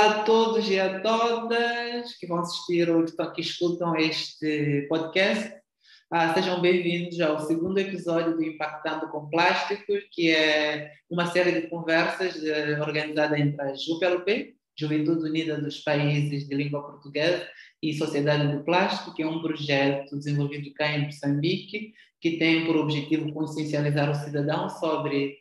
a todos e a todas que vão assistir ou que escutam este podcast. Ah, sejam bem-vindos ao segundo episódio do Impactando com Plástico, que é uma série de conversas de, organizada entre a JUPLP, Juventude Unida dos Países de Língua Portuguesa, e Sociedade do Plástico, que é um projeto desenvolvido cá em Moçambique, que tem por objetivo consciencializar o cidadão sobre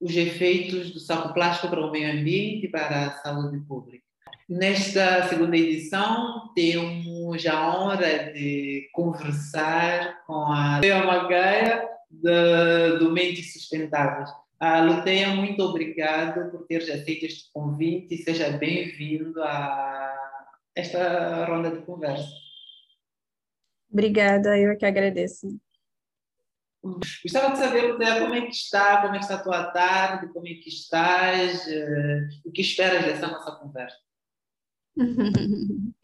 os efeitos do saco plástico para o meio ambiente e para a saúde pública. Nesta segunda edição, temos a honra de conversar com a Luteia Magaia, do Mentes Sustentáveis. A Luteia, muito obrigada por ter aceito este convite e seja bem-vindo a esta ronda de conversa. Obrigada, eu que agradeço. Gostava de saber como é que está, como é que está a tua tarde, como é que estás, uh, o que esperas dessa nossa conversa.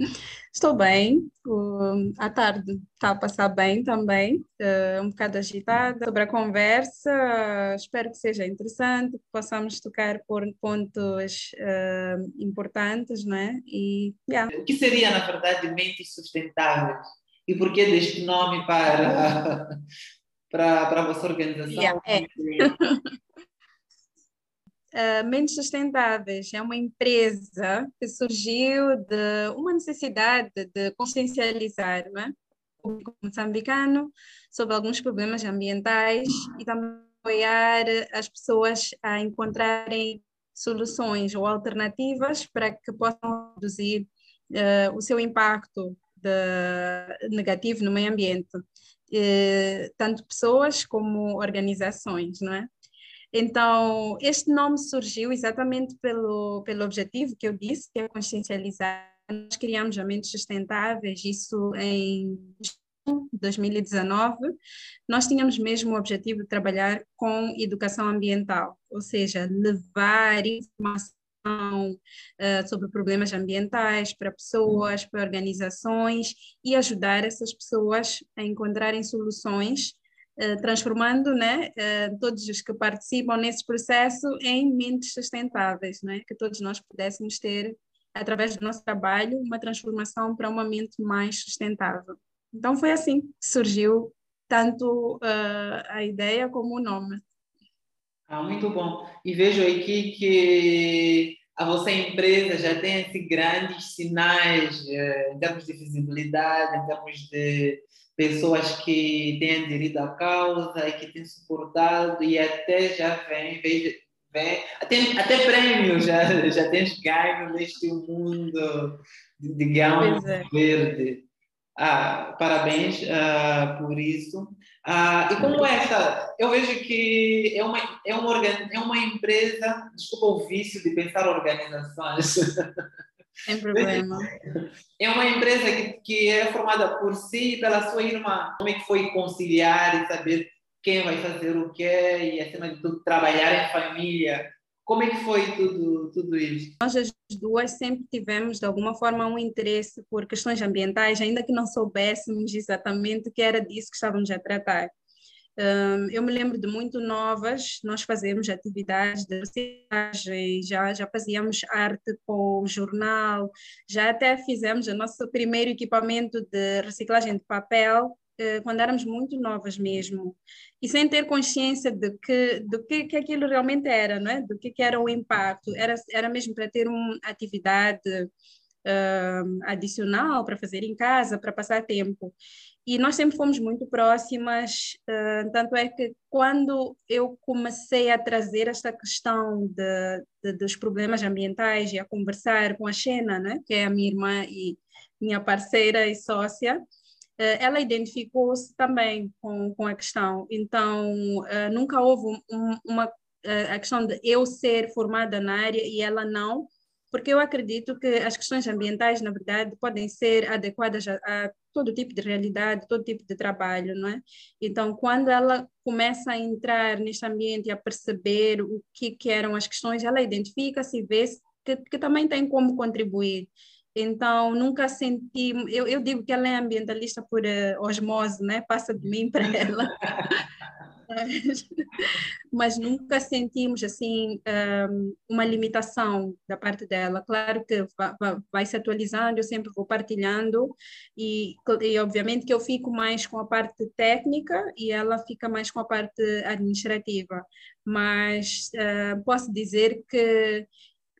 Estou bem, uh, à tarde está a passar bem também, uh, um bocado agitada. Sobre a conversa, espero que seja interessante, que possamos tocar por pontos uh, importantes, não é? E, yeah. O que seria, na verdade, mentes sustentáveis? E por que deste nome para para, para a vossa organização? Yeah, é. uh, Mentes Sustentáveis é uma empresa que surgiu de uma necessidade de consciencializar né, o público moçambicano sobre alguns problemas ambientais e também apoiar as pessoas a encontrarem soluções ou alternativas para que possam reduzir uh, o seu impacto de, negativo no meio ambiente eh, tanto pessoas como organizações, não é? Então, este nome surgiu exatamente pelo, pelo objetivo que eu disse, que é consciencializar. Nós criamos a Mentes Sustentáveis, isso em 2019. Nós tínhamos mesmo o objetivo de trabalhar com educação ambiental, ou seja, levar informação sobre problemas ambientais para pessoas, para organizações e ajudar essas pessoas a encontrarem soluções, uh, transformando né, uh, todos os que participam nesse processo em mentes sustentáveis, né, que todos nós pudéssemos ter, através do nosso trabalho, uma transformação para uma mente mais sustentável. Então foi assim que surgiu tanto a ideia como o nome. Ah, muito bom. E vejo aqui que a vossa empresa já tem assim, grandes sinais eh, em termos de visibilidade, em termos de pessoas que têm aderido à causa e que têm suportado e até já vem, vejo, vem até, até prêmios já, já tens ganho neste mundo, digamos, é. verde. Ah, parabéns ah, por isso. Ah, e como essa, eu vejo que é uma, é, uma é uma empresa, desculpa o vício de pensar organizações. Sem problema. É uma empresa que, que é formada por si e pela sua irmã. Como é que foi conciliar e saber quem vai fazer o quê e, acima de tudo, trabalhar em família? Como é que foi tudo, tudo isso? Nós as duas sempre tivemos, de alguma forma, um interesse por questões ambientais, ainda que não soubéssemos exatamente que era disso que estávamos a tratar. Um, eu me lembro de muito novas, nós fazemos atividades de reciclagem, já, já fazíamos arte com jornal, já até fizemos o nosso primeiro equipamento de reciclagem de papel, quando éramos muito novas mesmo, e sem ter consciência de que, do que, que aquilo realmente era, não é? do que, que era o impacto. Era, era mesmo para ter uma atividade uh, adicional para fazer em casa, para passar tempo. E nós sempre fomos muito próximas, uh, tanto é que quando eu comecei a trazer esta questão de, de, dos problemas ambientais e a conversar com a Xena, né, que é a minha irmã e minha parceira e sócia, eh, ela identificou-se também com, com a questão. Então, uh, nunca houve um, uma uh, a questão de eu ser formada na área e ela não, porque eu acredito que as questões ambientais, na verdade, podem ser adequadas a, a todo tipo de realidade, todo tipo de trabalho, não é? Então, quando ela começa a entrar neste ambiente e a perceber o que, que eram as questões, ela identifica-se e vê que, que também tem como contribuir. Então, nunca senti. Eu, eu digo que ela é ambientalista por uh, osmose, né? Passa de mim para ela. Mas, mas nunca sentimos assim uma limitação da parte dela. Claro que vai, vai se atualizando, eu sempre vou partilhando e, e obviamente que eu fico mais com a parte técnica e ela fica mais com a parte administrativa. Mas uh, posso dizer que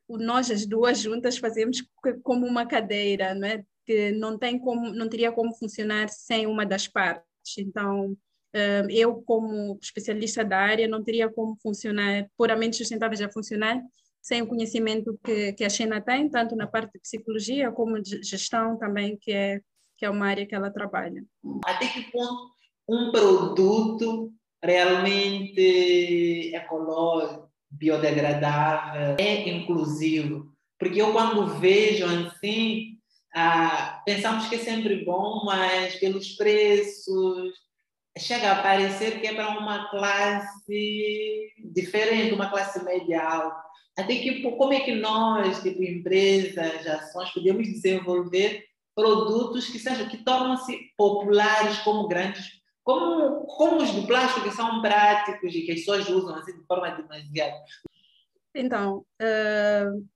nós as duas juntas fazemos como uma cadeira, né? que não tem como, não teria como funcionar sem uma das partes. Então, eh, eu como especialista da área não teria como funcionar puramente sustentável já funcionar sem o conhecimento que, que a China tem, tanto na parte de psicologia como de gestão também, que é, que é uma área que ela trabalha. Até que ponto um produto realmente ecológico, biodegradável, é inclusivo? Porque eu quando vejo assim, ah, pensamos que é sempre bom, mas pelos preços chega a parecer que é para uma classe diferente, uma classe média alta. Até que como é que nós, tipo empresas, ações, podemos desenvolver produtos que sejam que tornam-se populares como grandes, como, como os do plástico são práticos e que as pessoas usam assim de forma demasiado. Então, uh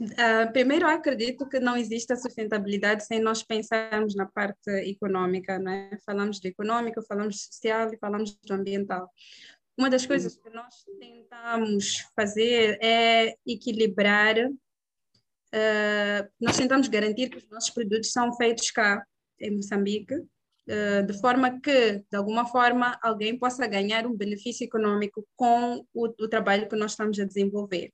Uh, primeiro, acredito que não existe a sustentabilidade sem nós pensarmos na parte econômica, né? Falamos do econômico, falamos do social e falamos do ambiental. Uma das coisas que nós tentamos fazer é equilibrar, uh, nós tentamos garantir que os nossos produtos são feitos cá, em Moçambique, de forma que, de alguma forma, alguém possa ganhar um benefício econômico com o, o trabalho que nós estamos a desenvolver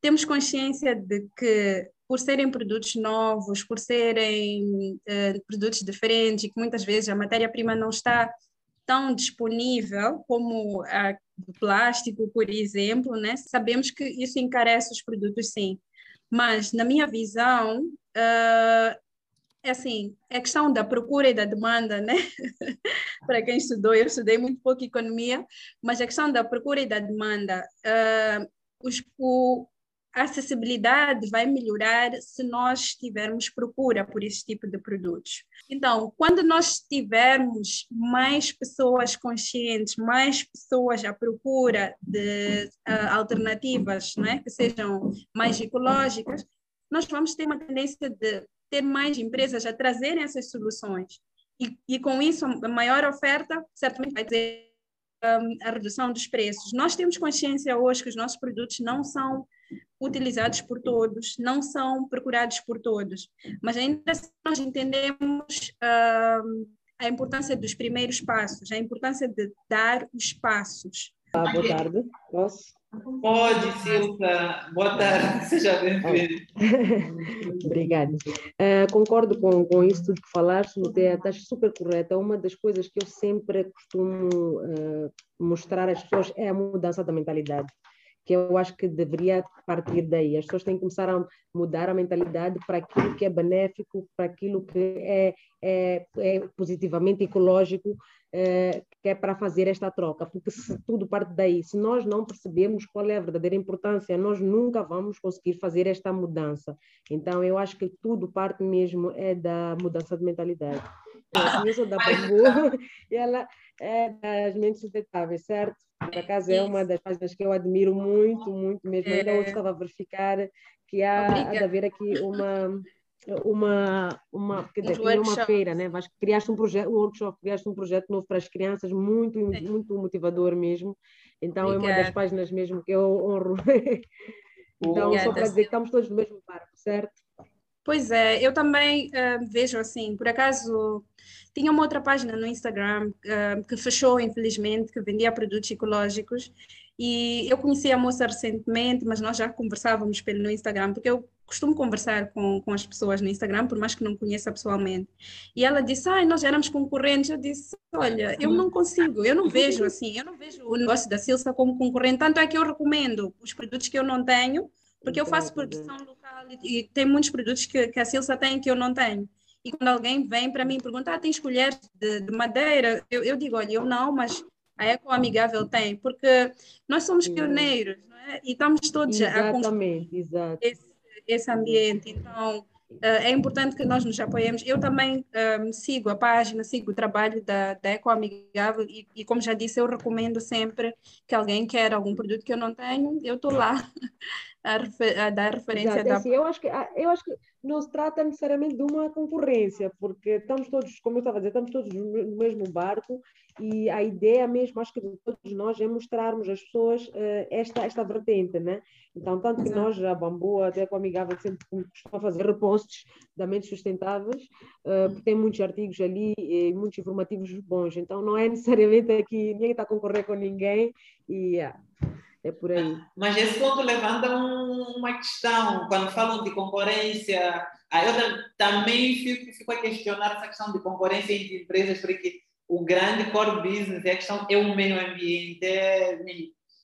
temos consciência de que, por serem produtos novos, por serem uh, produtos diferentes, e que muitas vezes a matéria-prima não está tão disponível como a do plástico, por exemplo, né? sabemos que isso encarece os produtos, sim. Mas, na minha visão, uh, é assim, é questão da procura e da demanda, né? Para quem estudou, eu estudei muito pouco economia, mas a questão da procura e da demanda. Uh, os, o, a acessibilidade vai melhorar se nós tivermos procura por esse tipo de produtos. Então, quando nós tivermos mais pessoas conscientes, mais pessoas à procura de uh, alternativas né, que sejam mais ecológicas, nós vamos ter uma tendência de ter mais empresas a trazerem essas soluções. E, e com isso, a maior oferta certamente vai ter um, a redução dos preços. Nós temos consciência hoje que os nossos produtos não são utilizados por todos, não são procurados por todos, mas ainda assim nós entendemos uh, a importância dos primeiros passos, a importância de dar os passos. Ah, boa tarde, posso? Pode, Silva. Boa tarde, seja bem-vindo. Obrigada. Uh, concordo com, com isso tudo que falaste, estás super correta. Uma das coisas que eu sempre costumo uh, mostrar às pessoas é a mudança da mentalidade que eu acho que deveria partir daí. As pessoas têm que começar a mudar a mentalidade para aquilo que é benéfico, para aquilo que é, é, é positivamente ecológico, é, que é para fazer esta troca, porque se tudo parte daí, se nós não percebemos qual é a verdadeira importância, nós nunca vamos conseguir fazer esta mudança. Então, eu acho que tudo parte mesmo é da mudança de mentalidade. Conheço da Bambu e ela é das mentes sustentáveis, certo? Por acaso é uma das páginas que eu admiro muito, muito mesmo. Ainda hoje estava a verificar que há, há de haver aqui uma uma uma quer dizer, um uma feira, né? Mas criaste um projeto, um workshop, criaste um projeto novo para as crianças, muito muito motivador mesmo. Então Obrigada. é uma das páginas mesmo que eu honro. então Obrigada. só para dizer que estamos todos no mesmo barco, certo? Pois é, eu também uh, vejo assim, por acaso tinha uma outra página no Instagram uh, que fechou, infelizmente, que vendia produtos ecológicos e eu conheci a moça recentemente, mas nós já conversávamos pelo Instagram, porque eu costumo conversar com, com as pessoas no Instagram, por mais que não conheça pessoalmente. E ela disse, ah, nós éramos concorrentes. Eu disse, olha, eu não consigo, eu não vejo assim, eu não vejo o negócio da Silsa como concorrente, tanto é que eu recomendo os produtos que eu não tenho, porque eu faço produção local e, tem muitos produtos que, que a Silsa tem que eu não tenho. E quando alguém vem para mim e pergunta, ah, tens colheres de, de madeira? Eu, eu, digo, olha, eu não, mas a Eco Amigável tem, porque nós somos pioneiros, não é? E estamos todos Exatamente, a construir esse, esse, ambiente. Então, é importante que nós nos apoiemos. Eu também um, sigo a página, sigo o trabalho da, da Eco Amigável e, e, como já disse, eu recomendo sempre que alguém quer algum produto que eu não tenho, eu estou lá a, refer, a, dar referência. Exato, da... assim, eu, acho que, ah, eu acho que não se trata necessariamente de uma concorrência, porque estamos todos, como eu estava a dizer, estamos todos no mesmo barco e a ideia mesmo, acho que de todos nós, é mostrarmos às pessoas uh, esta, esta vertente, né? Então, tanto que nós, a Bambu, até com a Amigável, sempre costumamos fazer repostos da mentes sustentáveis, uh, porque tem muitos artigos ali e muitos informativos bons. Então, não é necessariamente aqui, ninguém está a concorrer com ninguém e yeah, é por aí. Mas esse ponto levanta um, uma questão, quando falam de concorrência, eu também fico, fico a questionar essa questão de concorrência entre empresas, porque o grande core business é a questão é o meio ambiente, é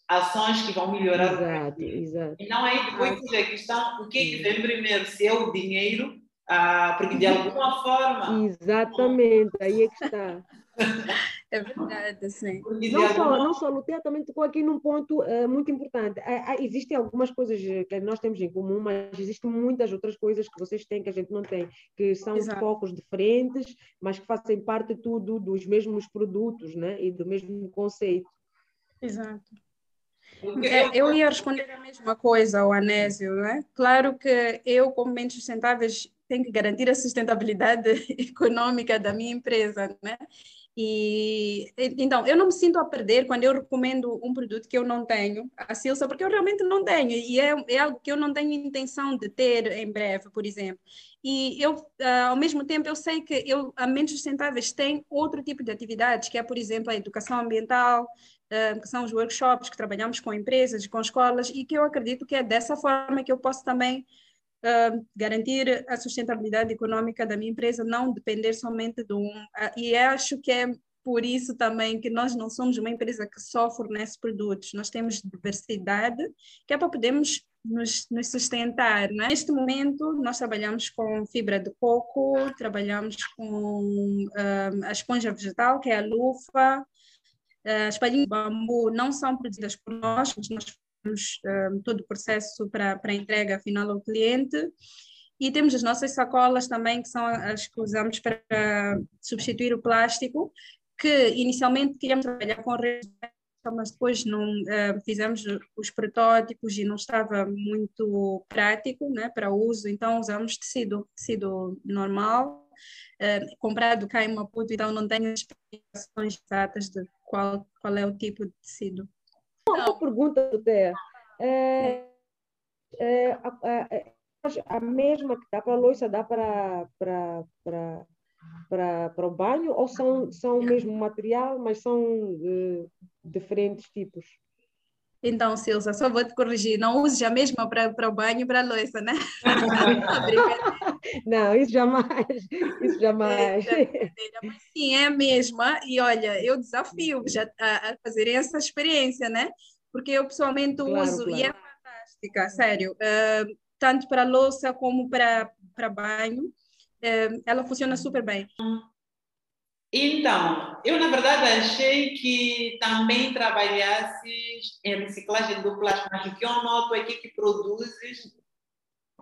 ações que vão melhorar exato, o exato. E não aí depois ah, a questão, o que é que vem primeiro, se é o dinheiro, ah, porque de alguma forma... Exatamente, aí é que está. É verdade, sim. Não só, não só, Lutea também tocou aqui num ponto uh, muito importante. Uh, existem algumas coisas que nós temos em comum, mas existem muitas outras coisas que vocês têm que a gente não tem, que são Exato. focos diferentes, mas que fazem parte tudo dos mesmos produtos né? e do mesmo conceito. Exato. É, eu ia responder a mesma coisa ao Anésio, né? Claro que eu, como mentes sustentáveis, tenho que garantir a sustentabilidade econômica da minha empresa, né? E então, eu não me sinto a perder quando eu recomendo um produto que eu não tenho, a Silsa, porque eu realmente não tenho, e é, é algo que eu não tenho intenção de ter em breve, por exemplo. E eu, uh, ao mesmo tempo, eu sei que eu, a Mentes Sustentáveis tem outro tipo de atividades, que é, por exemplo, a educação ambiental, uh, que são os workshops que trabalhamos com empresas, com escolas, e que eu acredito que é dessa forma que eu posso também uh, garantir a sustentabilidade econômica da minha empresa, não depender somente de um. Uh, e acho que é por isso também que nós não somos uma empresa que só fornece produtos, nós temos diversidade, que é para podermos nos, nos sustentar. Né? Neste momento, nós trabalhamos com fibra de coco, trabalhamos com a esponja vegetal, que é a lufa, uh, as palhinhas de bambu não são produzidas por nós, mas nós um, todo o processo para, para entrega final ao cliente. E temos as nossas sacolas também, que são as que usamos para substituir o plástico, que inicialmente queríamos trabalhar com mas depois não uh, fizemos os protótipos e não estava muito prático né, para uso, então usamos tecido, tecido normal, uh, comprado cá em Maputo, então não tenho explicações exatas de qual, qual é o tipo de tecido. Uma pergunta, Té. É, é, a, a, a, mesma que dá para a louça dá para, para, para, para, para o banho ou são, são o mesmo material, mas são uh, diferentes tipos? Então, Silsa, só vou te corrigir, não use a mesma para o banho e para a louça, né? não, isso jamais, isso jamais. É, mas sim, é a mesma, e olha, eu desafio já a, a fazerem essa experiência, né? Porque eu pessoalmente claro, uso claro. e é fantástica, sério, uh, tanto para louça como para, para banho, uh, ela funciona super bem. Então, eu na verdade achei que também trabalhasses em reciclagem do plástico, mas o que eu noto é que, que produzes.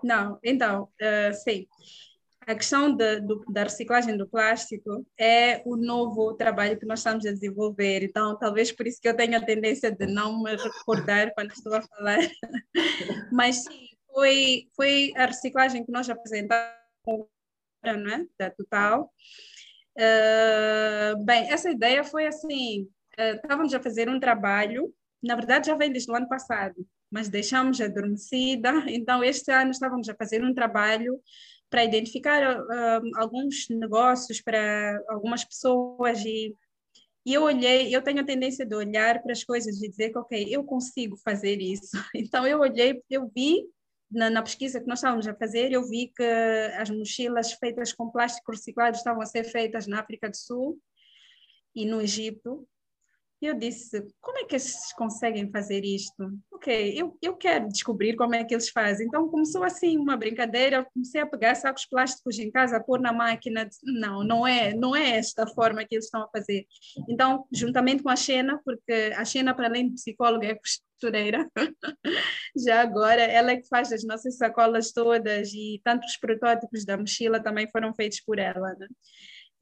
Não, então, uh, sim. A questão de, do, da reciclagem do plástico é o novo trabalho que nós estamos a desenvolver. Então, talvez por isso que eu tenho a tendência de não me recordar quando estou a falar. Mas sim, foi, foi a reciclagem que nós apresentamos não é? da Total. Uh, bem, essa ideia foi assim: uh, estávamos a fazer um trabalho, na verdade já vem desde o ano passado, mas deixamos adormecida. Então, este ano estávamos a fazer um trabalho para identificar uh, alguns negócios para algumas pessoas e e eu olhei, eu tenho a tendência de olhar para as coisas e dizer que, ok, eu consigo fazer isso. Então, eu olhei, eu vi na, na, pesquisa que nós estávamos a fazer, eu vi que as mochilas feitas com plástico reciclado estavam a ser feitas na África do Sul e no Egito. E eu disse, como é que eles conseguem fazer isto? Ok, eu, eu quero descobrir como é que eles fazem. Então começou assim uma brincadeira, comecei a pegar sacos plásticos em casa, pôr na máquina. Não, não é, não é esta forma que eles estão a fazer. Então, juntamente com a Xena, porque a Xena, para além de psicóloga, é costureira. Já agora, ela é que faz as nossas sacolas todas e tantos protótipos da mochila também foram feitos por ela. Né?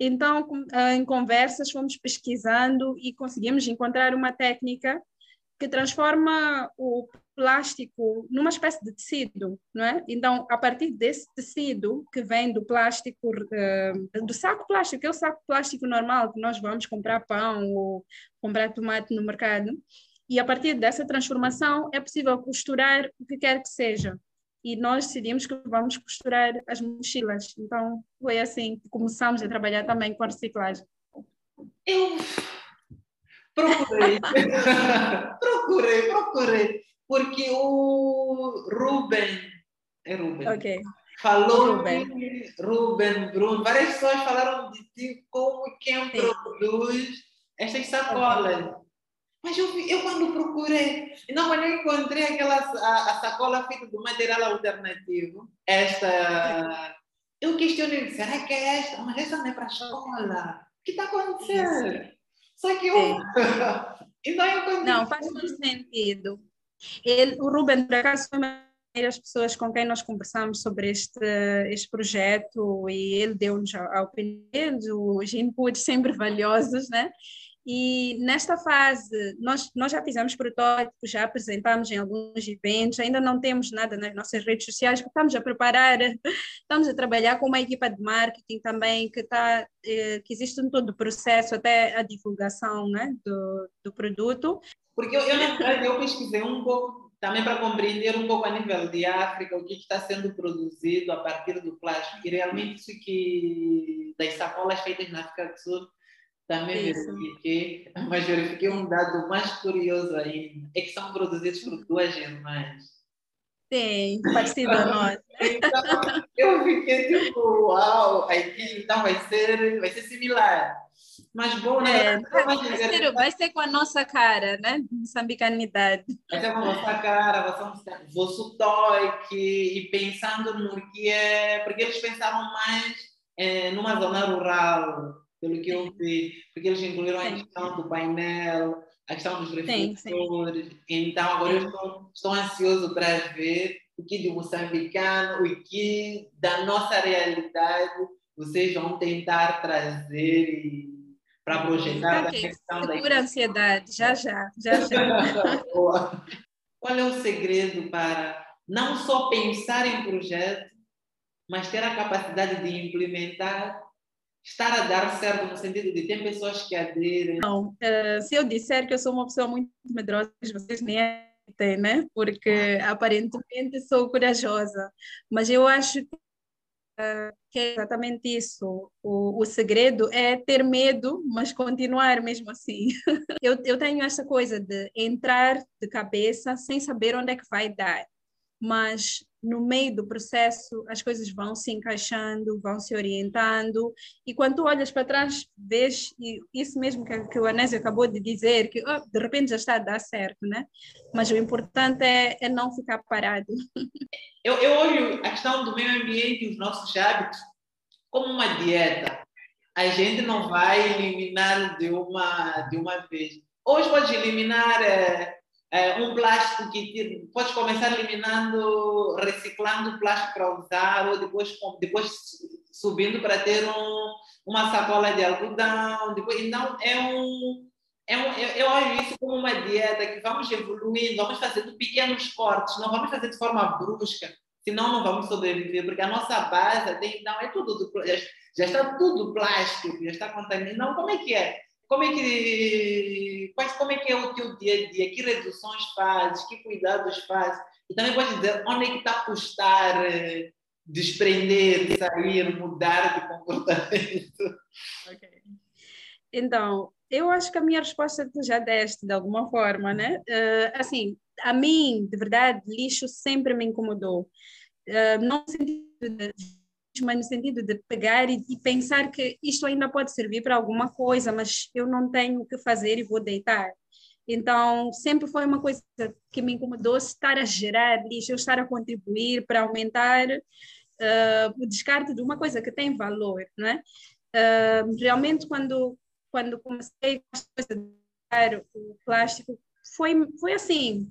Então, ah, em conversas, fomos pesquisando e conseguimos encontrar uma técnica que transforma o plástico numa espécie de tecido, não é? Então, a partir desse tecido que vem do plástico, uh, do saco plástico, que é o saco plástico normal que nós vamos comprar pão ou comprar tomate no mercado, e a partir dessa transformação é possível costurar o que quer que seja e nós decidimos que vamos costurar as mochilas. Então, foi assim que começamos a trabalhar também com a reciclagem. Eu procurei, procurei, procurei, porque o Ruben, é Ruben, okay. falou Ruben. de Ruben, Bruno, várias pessoas falaram de ti como quem Sim. produz estas sacolas. Mas eu, eu quando procurei, não, quando eu encontrei aquela a, a sacola feita do material alternativo, esta, eu questionei, será que é esta? Mas essa não é para a escola. O que está acontecendo? Isso. Só que eu... então eu encontrei... Não, faz todo sentido. Ele, o Ruben, por acaso, foi uma das pessoas com quem nós conversamos sobre este, este projeto e ele deu-nos a, a opinião, os inputs sempre valiosos, né? E nesta fase, nós, nós já fizemos protótipos, já apresentamos em alguns eventos, ainda não temos nada nas nossas redes sociais, porque estamos a preparar, estamos a trabalhar com uma equipa de marketing também, que, tá, eh, que existe um todo o processo, até a divulgação né, do, do produto. Porque eu, eu, verdade, eu pesquisei um pouco, também para compreender um pouco a nível de África, o que está sendo produzido a partir do plástico, e realmente isso que das sacolas feitas na África do Sul, também Isso. verifiquei, mas verifiquei um dado mais curioso ainda, é que são produzidos por duas irmãs. Sim, parecido a nós. então, eu fiquei tipo, uau, aqui então vai ser, vai ser similar. Mas bom, né? É, vai, ser, vai ser com a nossa cara, né? Moçambicanidade. Vai ser com a nossa cara, vosso toque e pensando no que é. Porque eles pensaram mais é, numa zona rural, pelo que eu vi, porque eles incluíram sim. a questão do painel, a questão dos refletores. Então, agora eu estou, estou ansioso para ver o que de moçambicano, o que da nossa realidade vocês vão tentar trazer para projetar okay. a questão da Segura ansiedade, já já, já já. Qual é o segredo para não só pensar em projeto, mas ter a capacidade de implementar estar a dar certo no sentido de tem pessoas que aderem? Não, uh, se eu disser que eu sou uma pessoa muito medrosa, vocês nem têm, né? Porque aparentemente sou corajosa, mas eu acho que, uh, que é exatamente isso. O, o segredo é ter medo, mas continuar mesmo assim. eu, eu tenho essa coisa de entrar de cabeça sem saber onde é que vai dar, mas no meio do processo as coisas vão se encaixando, vão se orientando, e quando tu olhas para trás, vês isso mesmo que, que o Anésio acabou de dizer, que oh, de repente já está a dar certo, né? Mas o importante é, é não ficar parado. Eu, eu olho a questão do meio ambiente e os nossos hábitos como uma dieta. A gente não vai eliminar de uma, de uma vez. Hoje pode eliminar... É, é, um plástico que pode começar eliminando, reciclando o plástico para usar, ou depois, depois subindo para ter um, uma sacola de algodão. Depois, então, é um, é um, eu olho isso como uma dieta que vamos evoluindo, vamos fazendo pequenos cortes, não vamos fazer de forma brusca, senão não vamos sobreviver, porque a nossa base então é tudo, já, já está tudo plástico, já está contaminado. Não, como é que é? Como é que quais, como é que é o teu dia a dia, que reduções fazes, que cuidados fazes, e também pode dizer onde é que está a custar eh, desprender, sair, mudar de comportamento. Okay. Então, eu acho que a minha resposta tu já deste de alguma forma, né? Uh, assim, a mim, de verdade, lixo sempre me incomodou. Uh, não no sentido de mas no sentido de pegar e, e, pensar que isto ainda pode servir para alguma coisa, mas eu não tenho o que fazer e vou deitar. Então, sempre foi uma coisa que me incomodou estar a gerar lixo, eu estar a contribuir para aumentar uh, o descarte de uma coisa que tem valor, não é? Uh, realmente, quando, quando comecei a o plástico, foi, foi assim,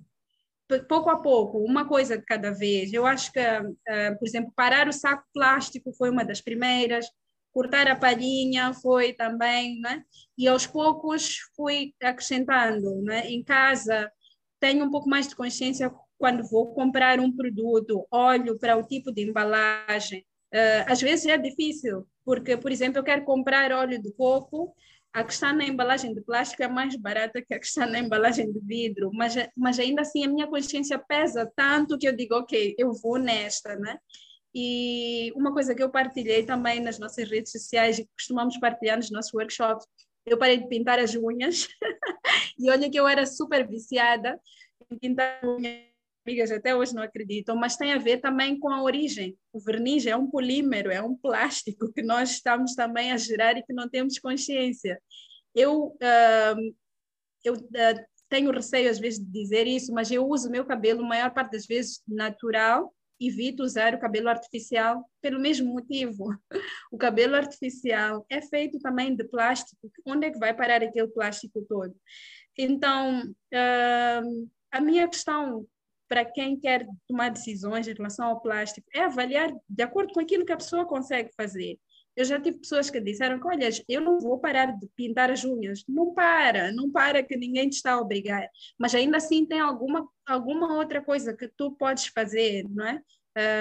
pouco a pouco, uma coisa de cada vez. Eu acho que, uh, por exemplo, parar o saco plástico foi uma das primeiras, cortar a palhinha foi também, né? E aos poucos fui acrescentando, né? Em casa tenho um pouco mais de consciência quando vou comprar um produto, olho para o tipo de embalagem. Uh, às vezes é difícil, porque, por exemplo, eu quero comprar óleo de coco, a que está na embalagem de plástico é mais barata que a que está na embalagem de vidro, mas, mas ainda assim a minha consciência pesa tanto que eu digo, ok, eu vou nesta, né? E uma coisa que eu partilhei também nas nossas redes sociais e costumamos partilhar nos nossos workshops, eu parei de pintar as unhas e olha que eu era super viciada em pintar unhas amigas até hoje não acreditam, mas tem a ver também com a origem. O verniz é um polímero, é um plástico que nós estamos também a gerar e que não temos consciência. Eu, uh, eu uh, tenho receio às vezes de dizer isso, mas eu uso meu cabelo, maior parte das vezes, natural, evito usar o cabelo artificial pelo mesmo motivo. O cabelo artificial é feito também de plástico. Onde é que vai parar aquele plástico todo? Então, uh, a minha questão para quem quer tomar decisões em relação ao plástico é avaliar de acordo com aquilo que a pessoa consegue fazer. Eu já tive pessoas que disseram que, olha, eu não vou parar de pintar as unhas. Não para, não para que ninguém te está a obrigar. Mas ainda assim tem alguma, alguma outra coisa que tu podes fazer, não é?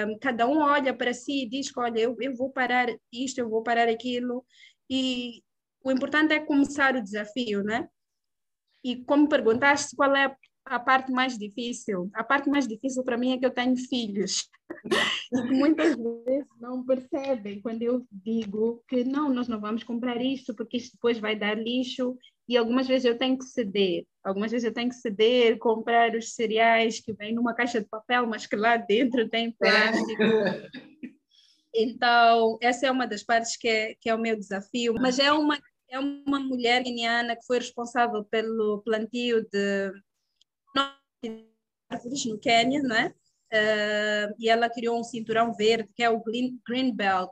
Um, cada um olha para si e diz que, olha, eu, eu vou parar isto, eu vou parar aquilo. E o importante é começar o desafio, né? E como perguntaste qual é a parte mais difícil. A parte mais difícil para mim é que eu tenho filhos. e que muitas vezes não percebem quando eu digo que não, nós não vamos comprar isto porque isto depois vai dar lixo. E algumas vezes eu tenho que ceder. Algumas vezes eu tenho que ceder, comprar os cereais que vêm numa caixa de papel, mas que lá dentro tem plástico. Então, essa é uma das partes que é, que é o meu desafio. Mas é uma é uma mulher guineana que foi responsável pelo plantio de no Quênia, né? Uh, e ela criou um cinturão verde que é o Green, Green Belt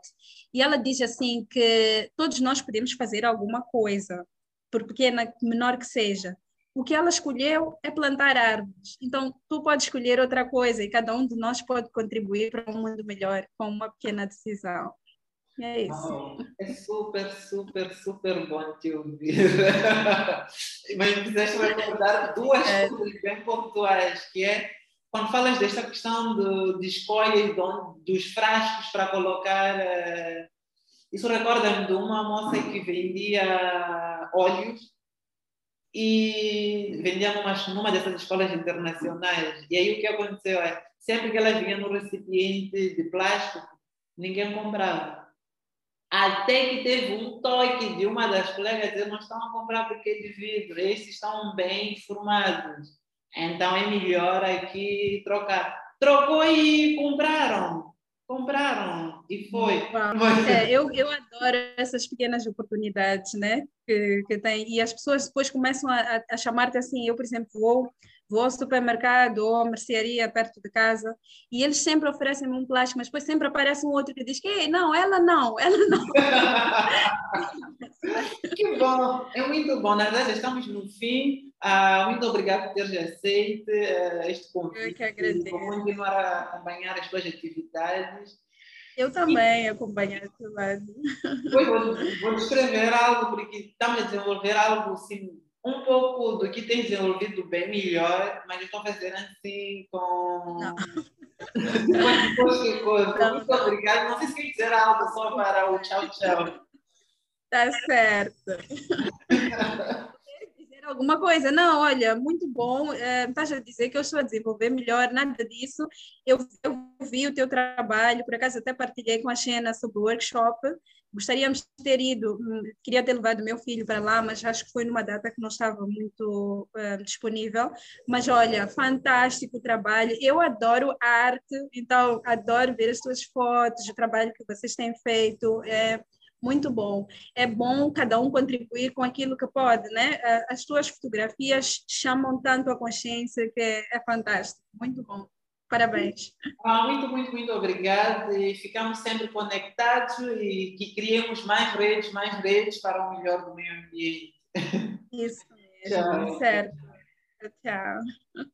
e ela diz assim que todos nós podemos fazer alguma coisa por pequena menor que seja o que ela escolheu é plantar árvores então tu podes escolher outra coisa e cada um de nós pode contribuir para um mundo melhor com uma pequena decisão é isso. Oh, é super, super, super bom te ouvir. Mas me fizeste recordar duas é. coisas bem pontuais, que é quando falas desta questão de, de escolha dos frascos para colocar. Uh, isso recorda-me de uma moça que vendia óleos e vendia numa, numa dessas escolas internacionais. E aí o que aconteceu é, sempre que ela vinha no recipiente de plástico, ninguém comprava. Até que teve um toque de uma das colegas dizer: não estão a comprar porque de vidro, esses estão bem formados. Então é melhor aqui trocar. Trocou e compraram. Compraram e foi. É, eu, eu adoro essas pequenas oportunidades, né? Que, que tem. E as pessoas depois começam a, a chamar-te assim. Eu, por exemplo, vou vou ao supermercado ou à mercearia perto de casa e eles sempre oferecem um plástico, mas depois sempre aparece um outro que diz que não, ela não, ela não. que bom, é muito bom. Na verdade, estamos no fim. Uh, muito obrigado por teres aceito uh, este convite. Eu que agradeço. Vou continuar a acompanhar as tuas atividades. Eu também e... acompanho tua lado. Depois vou, vou descrever algo, porque estamos a desenvolver algo assim um pouco do que tem desenvolvido bem melhor, mas estou fazendo assim com. Não. Não, Muito obrigada. Não sei se quer dizer algo só para o tchau, tchau. Tá certo. dizer alguma coisa? Não, olha, muito bom. É, estás a dizer que eu estou a desenvolver melhor, nada disso. Eu, eu vi o teu trabalho, por acaso até partilhei com a Xena sobre o workshop Gostaríamos de ter ido, hum, queria ter levado meu filho para lá, mas acho que foi numa data que não estava muito uh, disponível. Mas olha, fantástico trabalho. Eu adoro arte, então adoro ver as suas fotos, o trabalho que vocês têm feito. É muito bom. É bom cada um contribuir com aquilo que pode, né? As suas fotografias chamam tanto a consciência que é, é fantástico. Muito bom. Parabéns. Ah, muito, muito, muito obrigada. E ficamos sempre conectados e que criemos mais redes, mais redes para o melhor do meio ambiente. Isso mesmo, Tchau. certo. Tchau.